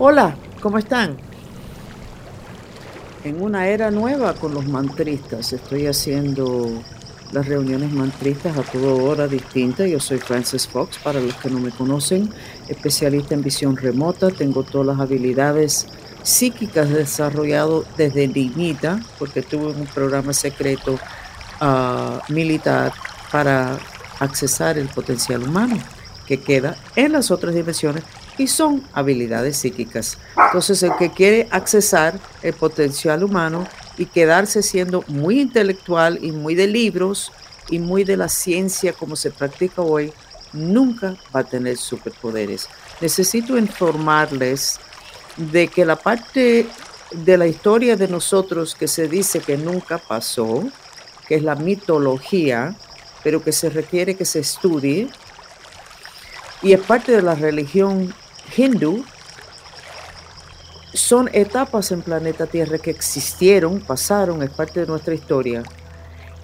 Hola, ¿cómo están? En una era nueva con los mantristas. Estoy haciendo las reuniones mantristas a toda hora distinta. Yo soy Francis Fox, para los que no me conocen, especialista en visión remota. Tengo todas las habilidades psíquicas desarrollado desde niñita, porque tuve un programa secreto uh, militar para accesar el potencial humano que queda en las otras dimensiones y son habilidades psíquicas. Entonces, el que quiere accesar el potencial humano y quedarse siendo muy intelectual y muy de libros y muy de la ciencia como se practica hoy, nunca va a tener superpoderes. Necesito informarles de que la parte de la historia de nosotros que se dice que nunca pasó, que es la mitología, pero que se requiere que se estudie, y es parte de la religión hindú, son etapas en planeta Tierra que existieron, pasaron, es parte de nuestra historia.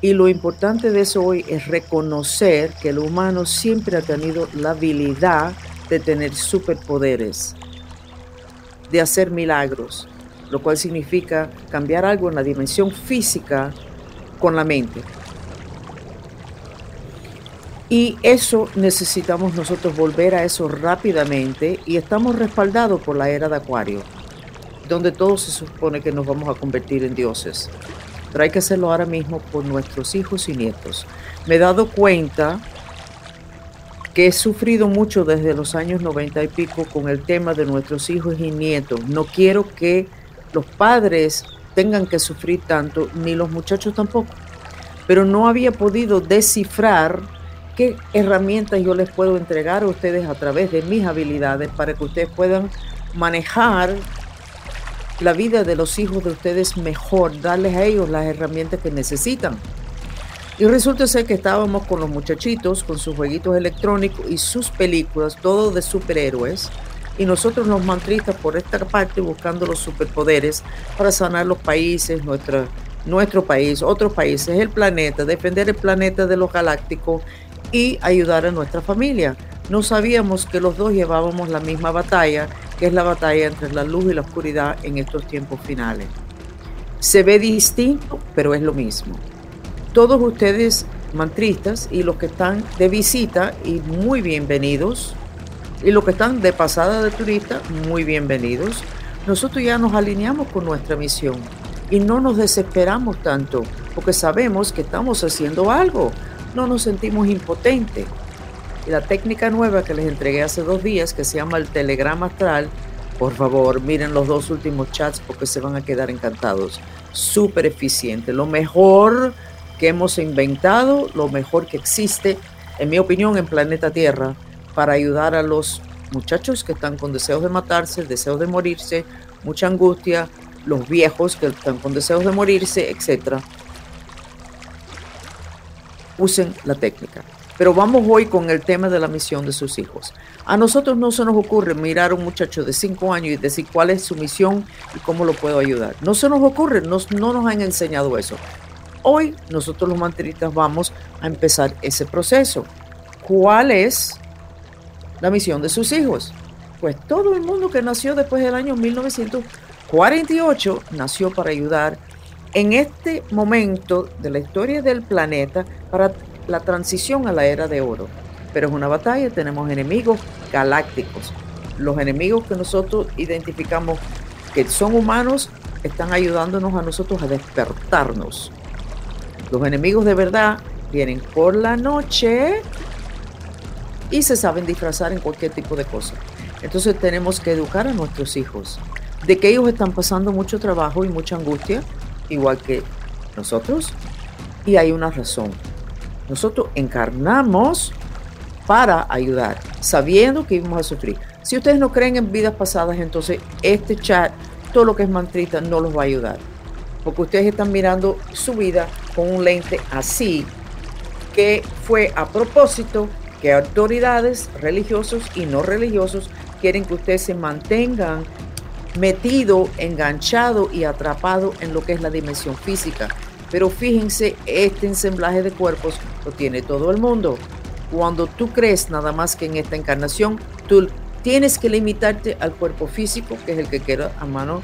Y lo importante de eso hoy es reconocer que el humano siempre ha tenido la habilidad de tener superpoderes, de hacer milagros, lo cual significa cambiar algo en la dimensión física con la mente. Y eso necesitamos nosotros volver a eso rápidamente y estamos respaldados por la era de Acuario, donde todo se supone que nos vamos a convertir en dioses. Pero hay que hacerlo ahora mismo por nuestros hijos y nietos. Me he dado cuenta que he sufrido mucho desde los años 90 y pico con el tema de nuestros hijos y nietos. No quiero que los padres tengan que sufrir tanto, ni los muchachos tampoco. Pero no había podido descifrar qué herramientas yo les puedo entregar a ustedes a través de mis habilidades para que ustedes puedan manejar la vida de los hijos de ustedes mejor, darles a ellos las herramientas que necesitan. Y resulta ser que estábamos con los muchachitos, con sus jueguitos electrónicos y sus películas, todo de superhéroes, y nosotros los mantristas por esta parte buscando los superpoderes para sanar los países, nuestra, nuestro país, otros países, el planeta, defender el planeta de los galácticos y ayudar a nuestra familia. No sabíamos que los dos llevábamos la misma batalla, que es la batalla entre la luz y la oscuridad en estos tiempos finales. Se ve distinto, pero es lo mismo. Todos ustedes mantristas y los que están de visita y muy bienvenidos, y los que están de pasada de turista, muy bienvenidos. Nosotros ya nos alineamos con nuestra misión y no nos desesperamos tanto porque sabemos que estamos haciendo algo no nos sentimos impotentes. Y la técnica nueva que les entregué hace dos días, que se llama el telegrama astral, por favor, miren los dos últimos chats porque se van a quedar encantados. Súper eficiente, lo mejor que hemos inventado, lo mejor que existe, en mi opinión, en planeta Tierra, para ayudar a los muchachos que están con deseos de matarse, deseos de morirse, mucha angustia, los viejos que están con deseos de morirse, etcétera usen la técnica. Pero vamos hoy con el tema de la misión de sus hijos. A nosotros no se nos ocurre mirar a un muchacho de 5 años y decir cuál es su misión y cómo lo puedo ayudar. No se nos ocurre, no, no nos han enseñado eso. Hoy nosotros los manteristas vamos a empezar ese proceso. ¿Cuál es la misión de sus hijos? Pues todo el mundo que nació después del año 1948 nació para ayudar en este momento de la historia del planeta para la transición a la era de oro. Pero es una batalla, tenemos enemigos galácticos. Los enemigos que nosotros identificamos que son humanos están ayudándonos a nosotros a despertarnos. Los enemigos de verdad vienen por la noche y se saben disfrazar en cualquier tipo de cosa. Entonces tenemos que educar a nuestros hijos de que ellos están pasando mucho trabajo y mucha angustia igual que nosotros y hay una razón. Nosotros encarnamos para ayudar, sabiendo que íbamos a sufrir. Si ustedes no creen en vidas pasadas, entonces este chat, todo lo que es mantrita, no los va a ayudar. Porque ustedes están mirando su vida con un lente así, que fue a propósito que autoridades religiosos y no religiosos quieren que ustedes se mantengan metido, enganchado y atrapado en lo que es la dimensión física. Pero fíjense, este ensamblaje de cuerpos lo tiene todo el mundo. Cuando tú crees nada más que en esta encarnación, tú tienes que limitarte al cuerpo físico, que es el que queda a mano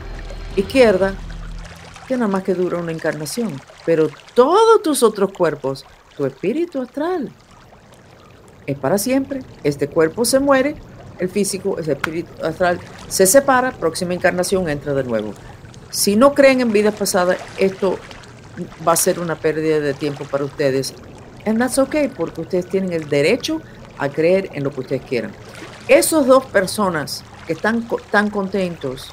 izquierda, que nada más que dura una encarnación. Pero todos tus otros cuerpos, tu espíritu astral, es para siempre. Este cuerpo se muere, el físico, el espíritu astral se separa, próxima encarnación entra de nuevo. Si no creen en vidas pasadas, esto va a ser una pérdida de tiempo para ustedes. And that's okay, porque ustedes tienen el derecho a creer en lo que ustedes quieran. Esos dos personas que están tan contentos,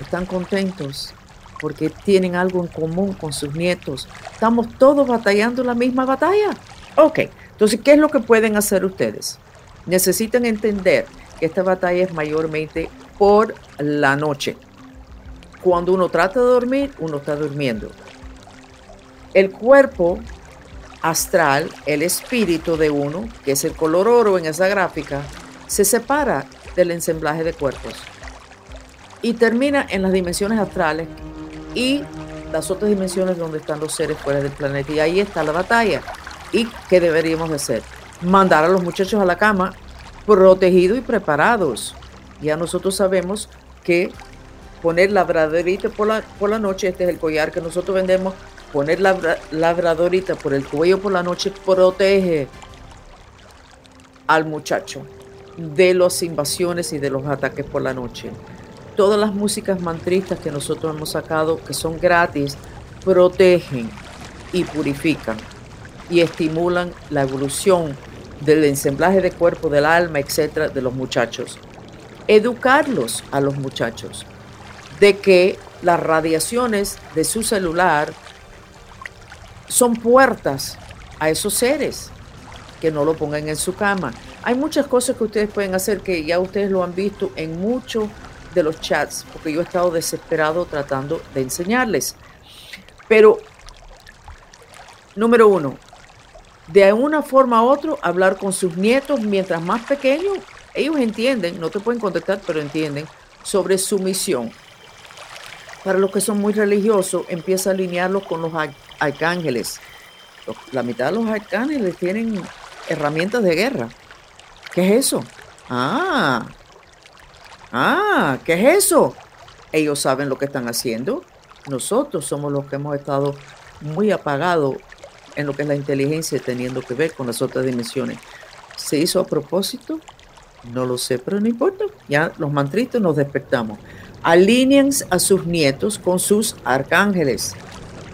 están contentos porque tienen algo en común con sus nietos. Estamos todos batallando la misma batalla. Ok, entonces, ¿qué es lo que pueden hacer ustedes? Necesitan entender que esta batalla es mayormente por la noche. Cuando uno trata de dormir, uno está durmiendo. El cuerpo astral, el espíritu de uno, que es el color oro en esa gráfica, se separa del ensamblaje de cuerpos y termina en las dimensiones astrales y las otras dimensiones donde están los seres fuera del planeta. Y ahí está la batalla. ¿Y qué deberíamos de hacer? Mandar a los muchachos a la cama protegidos y preparados. Ya nosotros sabemos que poner labradorita por la, por la noche, este es el collar que nosotros vendemos, poner la labradorita por el cuello por la noche protege al muchacho de las invasiones y de los ataques por la noche. Todas las músicas mantristas que nosotros hemos sacado, que son gratis, protegen y purifican y estimulan la evolución del ensamblaje de cuerpo, del alma, etcétera, de los muchachos. Educarlos a los muchachos de que las radiaciones de su celular son puertas a esos seres, que no lo pongan en su cama. Hay muchas cosas que ustedes pueden hacer que ya ustedes lo han visto en muchos de los chats, porque yo he estado desesperado tratando de enseñarles. Pero, número uno, de una forma u otra, hablar con sus nietos mientras más pequeños, ellos entienden, no te pueden contestar, pero entienden, sobre su misión. Para los que son muy religiosos, empieza a alinearlos con los arcángeles. La mitad de los arcángeles tienen herramientas de guerra. ¿Qué es eso? Ah, ah, ¿qué es eso? Ellos saben lo que están haciendo. Nosotros somos los que hemos estado muy apagados en lo que es la inteligencia teniendo que ver con las otras dimensiones. ¿Se hizo a propósito? No lo sé, pero no importa. Ya los mantritos nos despertamos. Alinean a sus nietos con sus arcángeles.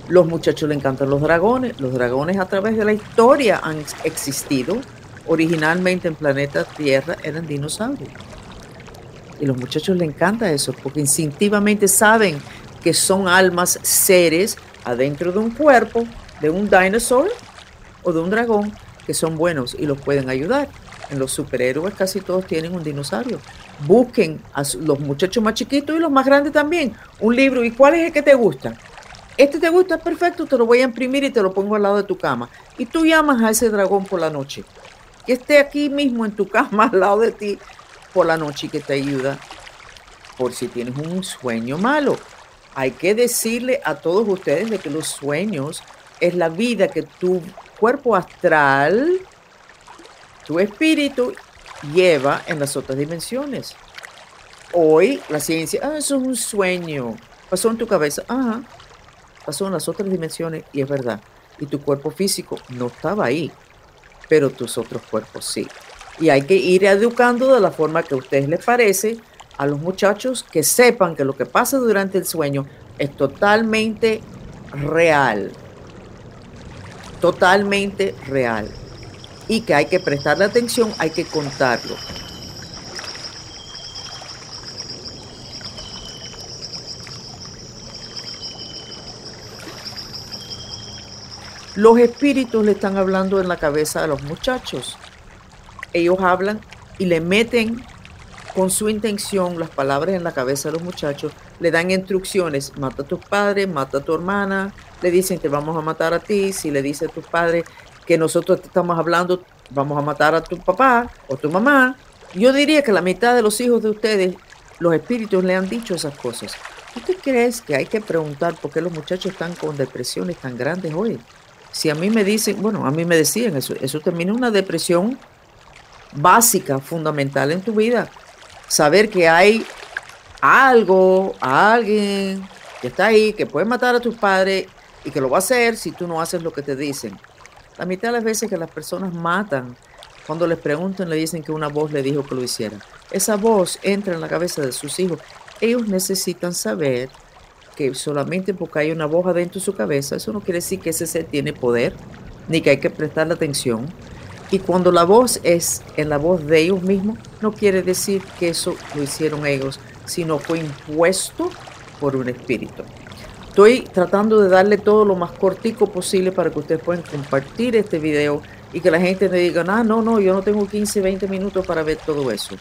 Los muchachos le encantan los dragones. Los dragones a través de la historia han existido. Originalmente en planeta Tierra eran dinosaurios. Y los muchachos les encanta eso porque instintivamente saben que son almas, seres adentro de un cuerpo de un dinosaur o de un dragón que son buenos y los pueden ayudar. En los superhéroes casi todos tienen un dinosaurio. Busquen a los muchachos más chiquitos y los más grandes también un libro. ¿Y cuál es el que te gusta? Este te gusta, perfecto, te lo voy a imprimir y te lo pongo al lado de tu cama. Y tú llamas a ese dragón por la noche. Que esté aquí mismo en tu cama al lado de ti por la noche y que te ayuda por si tienes un sueño malo. Hay que decirle a todos ustedes de que los sueños es la vida que tu cuerpo astral, tu espíritu, lleva en las otras dimensiones. Hoy la ciencia, ah, eso es un sueño, pasó en tu cabeza, ajá, pasó en las otras dimensiones y es verdad. Y tu cuerpo físico no estaba ahí, pero tus otros cuerpos sí. Y hay que ir educando de la forma que a ustedes les parece a los muchachos que sepan que lo que pasa durante el sueño es totalmente real totalmente real y que hay que prestarle atención, hay que contarlo. Los espíritus le están hablando en la cabeza a los muchachos. Ellos hablan y le meten con su intención las palabras en la cabeza de los muchachos, le dan instrucciones, mata a tu padre, mata a tu hermana, le dicen que vamos a matar a ti, si le dice a tus padres que nosotros te estamos hablando, vamos a matar a tu papá o tu mamá. Yo diría que la mitad de los hijos de ustedes, los espíritus le han dicho esas cosas. ¿Usted cree que hay que preguntar por qué los muchachos están con depresiones tan grandes hoy? Si a mí me dicen, bueno, a mí me decían eso, eso termina una depresión básica, fundamental en tu vida. Saber que hay algo, alguien que está ahí, que puede matar a tus padres y que lo va a hacer si tú no haces lo que te dicen. La mitad de las veces que las personas matan, cuando les preguntan, le dicen que una voz le dijo que lo hiciera. Esa voz entra en la cabeza de sus hijos. Ellos necesitan saber que solamente porque hay una voz adentro de su cabeza, eso no quiere decir que ese ser tiene poder, ni que hay que prestarle atención. Y cuando la voz es en la voz de ellos mismos, no quiere decir que eso lo hicieron ellos, sino fue impuesto por un espíritu. Estoy tratando de darle todo lo más cortico posible para que ustedes puedan compartir este video y que la gente me diga, ah, no, no, yo no tengo 15, 20 minutos para ver todo eso.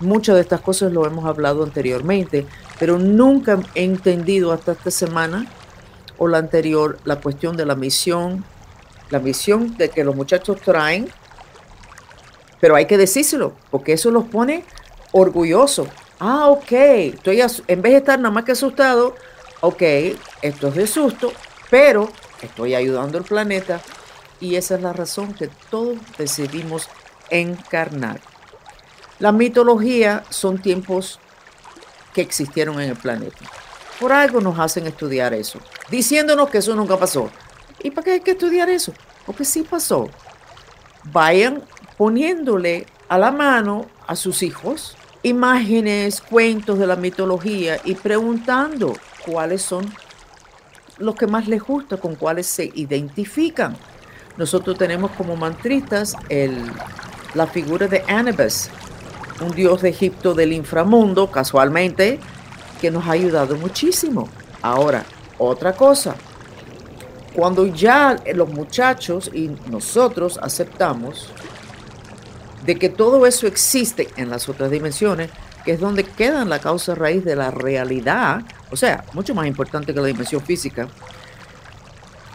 Muchas de estas cosas lo hemos hablado anteriormente, pero nunca he entendido hasta esta semana o la anterior la cuestión de la misión, la misión de que los muchachos traen, pero hay que decírselo, porque eso los pone orgullosos. Ah, ok, estoy en vez de estar nada más que asustado, ok, esto es de susto, pero estoy ayudando al planeta y esa es la razón que todos decidimos encarnar. La mitología son tiempos que existieron en el planeta. Por algo nos hacen estudiar eso, diciéndonos que eso nunca pasó. ¿Y para qué hay que estudiar eso? Porque sí pasó. Vayan poniéndole a la mano a sus hijos imágenes, cuentos de la mitología y preguntando cuáles son los que más les gusta, con cuáles se identifican. Nosotros tenemos como mantristas el, la figura de Anubis, un dios de Egipto del inframundo, casualmente, que nos ha ayudado muchísimo. Ahora, otra cosa, cuando ya los muchachos y nosotros aceptamos de que todo eso existe en las otras dimensiones, que es donde queda la causa raíz de la realidad, o sea, mucho más importante que la dimensión física,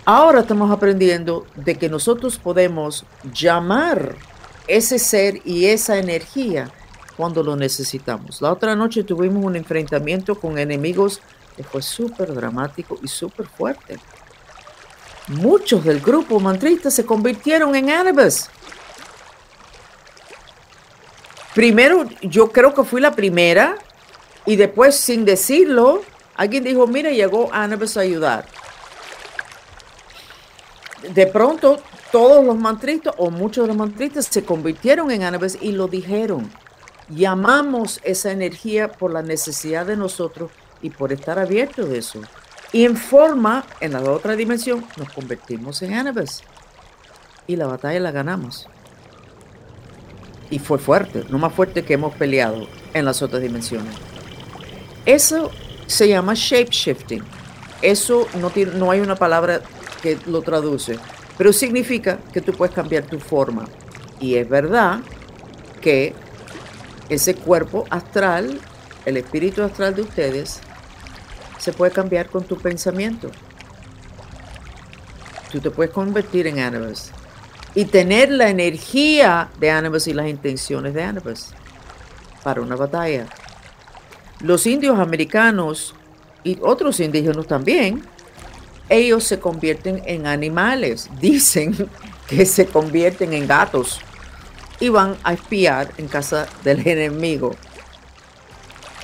ahora estamos aprendiendo de que nosotros podemos llamar ese ser y esa energía cuando lo necesitamos. La otra noche tuvimos un enfrentamiento con enemigos que fue súper dramático y súper fuerte. Muchos del grupo mantrista se convirtieron en Anubis. Primero, yo creo que fui la primera y después, sin decirlo, alguien dijo, mira, llegó Anubis a ayudar. De pronto, todos los mantristas o muchos de los mantristas se convirtieron en Anubis y lo dijeron llamamos esa energía por la necesidad de nosotros y por estar abiertos de eso. Y en forma, en la otra dimensión, nos convertimos en Anubis. Y la batalla la ganamos. Y fue fuerte, no más fuerte que hemos peleado en las otras dimensiones. Eso se llama shape shifting. Eso no, tiene, no hay una palabra que lo traduce, pero significa que tú puedes cambiar tu forma. Y es verdad que ese cuerpo astral, el espíritu astral de ustedes, se puede cambiar con tu pensamiento. Tú te puedes convertir en Anubis y tener la energía de Anubis y las intenciones de Anubis para una batalla. Los indios americanos y otros indígenas también, ellos se convierten en animales. Dicen que se convierten en gatos y van a espiar en casa del enemigo.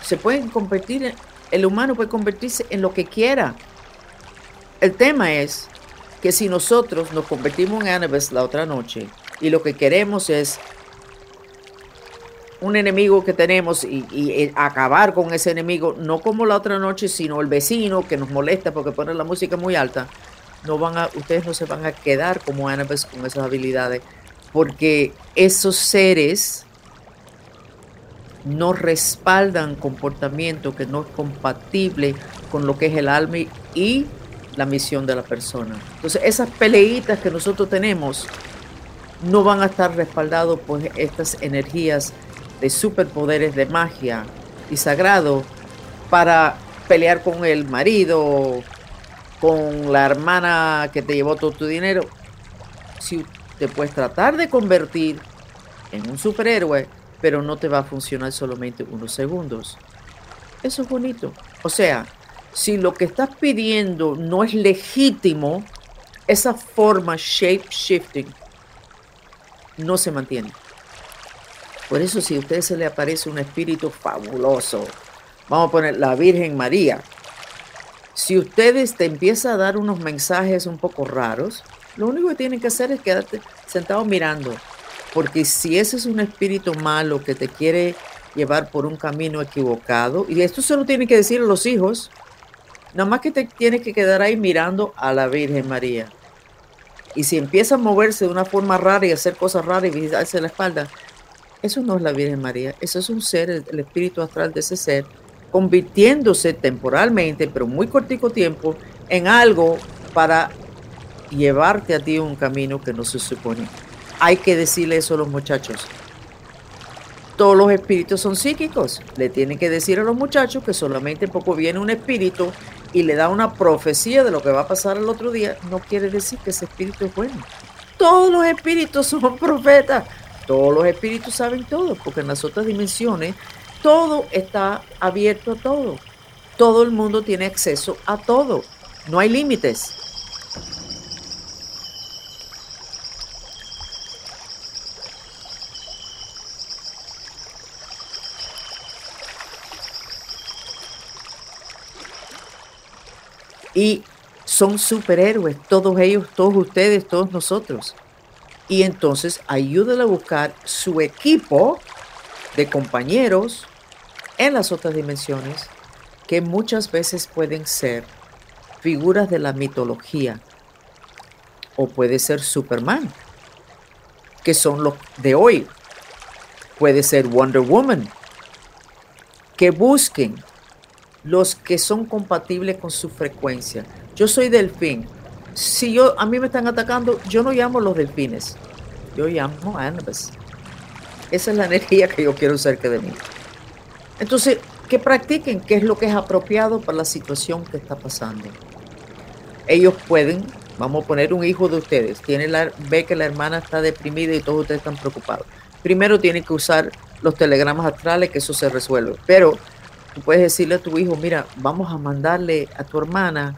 Se pueden convertir, el humano puede convertirse en lo que quiera. El tema es que si nosotros nos convertimos en Anubis la otra noche y lo que queremos es un enemigo que tenemos y, acabar con ese enemigo, no como la otra noche, sino el vecino que nos molesta porque pone la música muy alta, no van a, ustedes no se van a quedar como Anubis con esas habilidades porque esos seres no respaldan comportamiento que no es compatible con lo que es el alma y la misión de la persona. Entonces, esas peleitas que nosotros tenemos no van a estar respaldados por estas energías de superpoderes de magia y sagrado para pelear con el marido, con la hermana que te llevó todo tu dinero. Si te puedes tratar de convertir en un superhéroe, pero no te va a funcionar solamente unos segundos. Eso es bonito. O sea, si lo que estás pidiendo no es legítimo, esa forma shape shifting no se mantiene. Por eso si a usted se le aparece un espíritu fabuloso, vamos a poner la Virgen María, si ustedes te empieza a dar unos mensajes un poco raros, lo único que tienen que hacer es quedarte sentado mirando. Porque si ese es un espíritu malo que te quiere llevar por un camino equivocado, y esto se lo tienen que decir a los hijos, nada más que te tienes que quedar ahí mirando a la Virgen María. Y si empieza a moverse de una forma rara y hacer cosas raras y visitarse la espalda, eso no es la Virgen María, eso es un ser, el, espíritu astral de ese ser, convirtiéndose temporalmente, pero muy cortico tiempo, en algo para llevarte a ti un camino que no se supone. Hay que decirle eso a los muchachos. Todos los espíritus son psíquicos. Le tienen que decir a los muchachos que solamente poco viene un espíritu y le da una profecía de lo que va a pasar el otro día. No quiere decir que ese espíritu es bueno. Todos los espíritus son profetas. Todos los espíritus saben todo, porque en las otras dimensiones todo está abierto a todo. Todo el mundo tiene acceso a todo. No hay límites. Y son superhéroes, todos ellos, todos ustedes, todos nosotros. Y entonces ayúdale a buscar su equipo de compañeros en las otras dimensiones que muchas veces pueden ser figuras de la mitología o puede ser Superman, que son los de hoy. Puede ser Wonder Woman, que busquen los que son compatibles con su frecuencia. Yo soy delfín. Si yo a mí me están atacando, yo no llamo los delfines. Yo llamo a Anubis. Esa es la energía que yo quiero cerca de mí. Entonces, que practiquen qué es lo que es apropiado para la situación que está pasando. Ellos pueden, vamos a poner un hijo de ustedes, tiene la, ve que la hermana está deprimida y todos ustedes están preocupados. Primero tienen que usar los telegramas astrales, que eso se resuelve. Pero tú puedes decirle a tu hijo, mira, vamos a mandarle a tu hermana,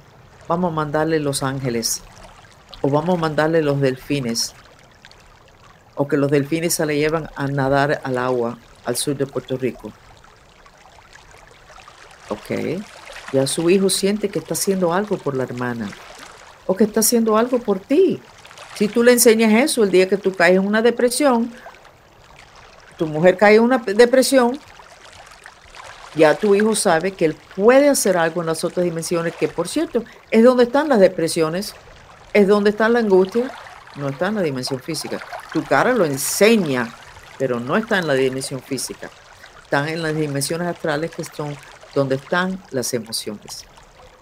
vamos a mandarle los ángeles, o vamos a mandarle los delfines, o que los delfines se le llevan a nadar al agua al sur de Puerto Rico. Ok, ya su hijo siente que está haciendo algo por la hermana, o que está haciendo algo por ti. Si tú le enseñas eso el día que tú caes en una depresión, tu mujer cae en una depresión, ya tu hijo sabe que él puede hacer algo en las otras dimensiones, que por cierto, es donde están las depresiones, es donde está la angustia, no está en la dimensión física. Tu cara lo enseña, pero no está en la dimensión física. Están en las dimensiones astrales que son donde están las emociones.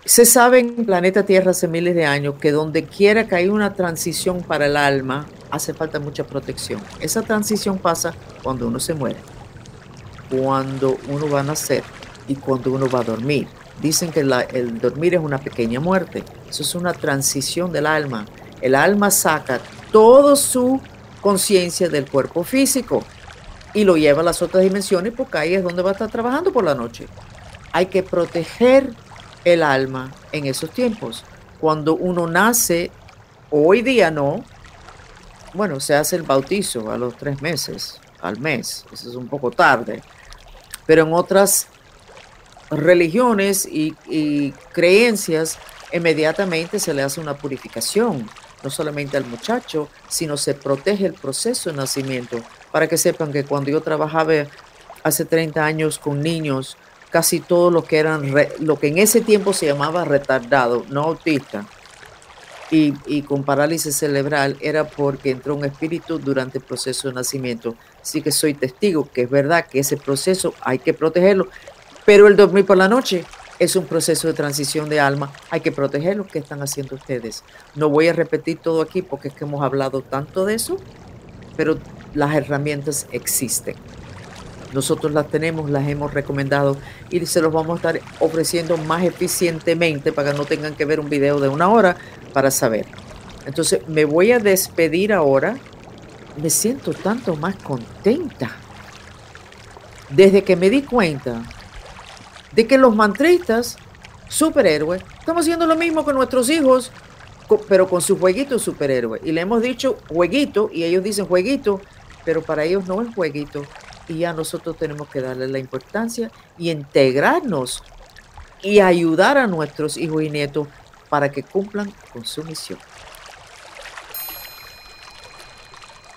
Se sabe en planeta Tierra hace miles de años que donde quiera que haya una transición para el alma, hace falta mucha protección. Esa transición pasa cuando uno se muere cuando uno va a nacer y cuando uno va a dormir. Dicen que el dormir es una pequeña muerte. Eso es una transición del alma. El alma saca toda su conciencia del cuerpo físico y lo lleva a las otras dimensiones porque ahí es donde va a estar trabajando por la noche. Hay que proteger el alma en esos tiempos. Cuando uno nace, hoy día no, bueno, se hace el bautizo a los tres meses, al mes, eso es un poco tarde, pero en otras religiones y, creencias inmediatamente se le hace una purificación, no solamente al muchacho, sino se protege el proceso de nacimiento. Para que sepan que cuando yo trabajaba hace 30 años con niños, casi todo lo que eran, lo que en ese tiempo se llamaba retardado, no autista, y, con parálisis cerebral era porque entró un espíritu durante el proceso de nacimiento. Así que soy testigo que es verdad que ese proceso hay que protegerlo, pero el dormir por la noche es un proceso de transición de alma, hay que protegerlo. ¿Qué están haciendo ustedes? No voy a repetir todo aquí porque es que hemos hablado tanto de eso, pero las herramientas existen. Nosotros las tenemos, las hemos recomendado y se los vamos a estar ofreciendo más eficientemente para que no tengan que ver un video de una hora para saber. Entonces me voy a despedir ahora me siento tanto más contenta. Desde que me di cuenta de que los mantristas, superhéroes, estamos haciendo lo mismo con nuestros hijos, pero con su jueguito superhéroe. Y le hemos dicho jueguito y ellos dicen jueguito, pero para ellos no es jueguito, y ya nosotros tenemos que darle la importancia y integrarnos y ayudar a nuestros hijos y nietos para que cumplan con su misión.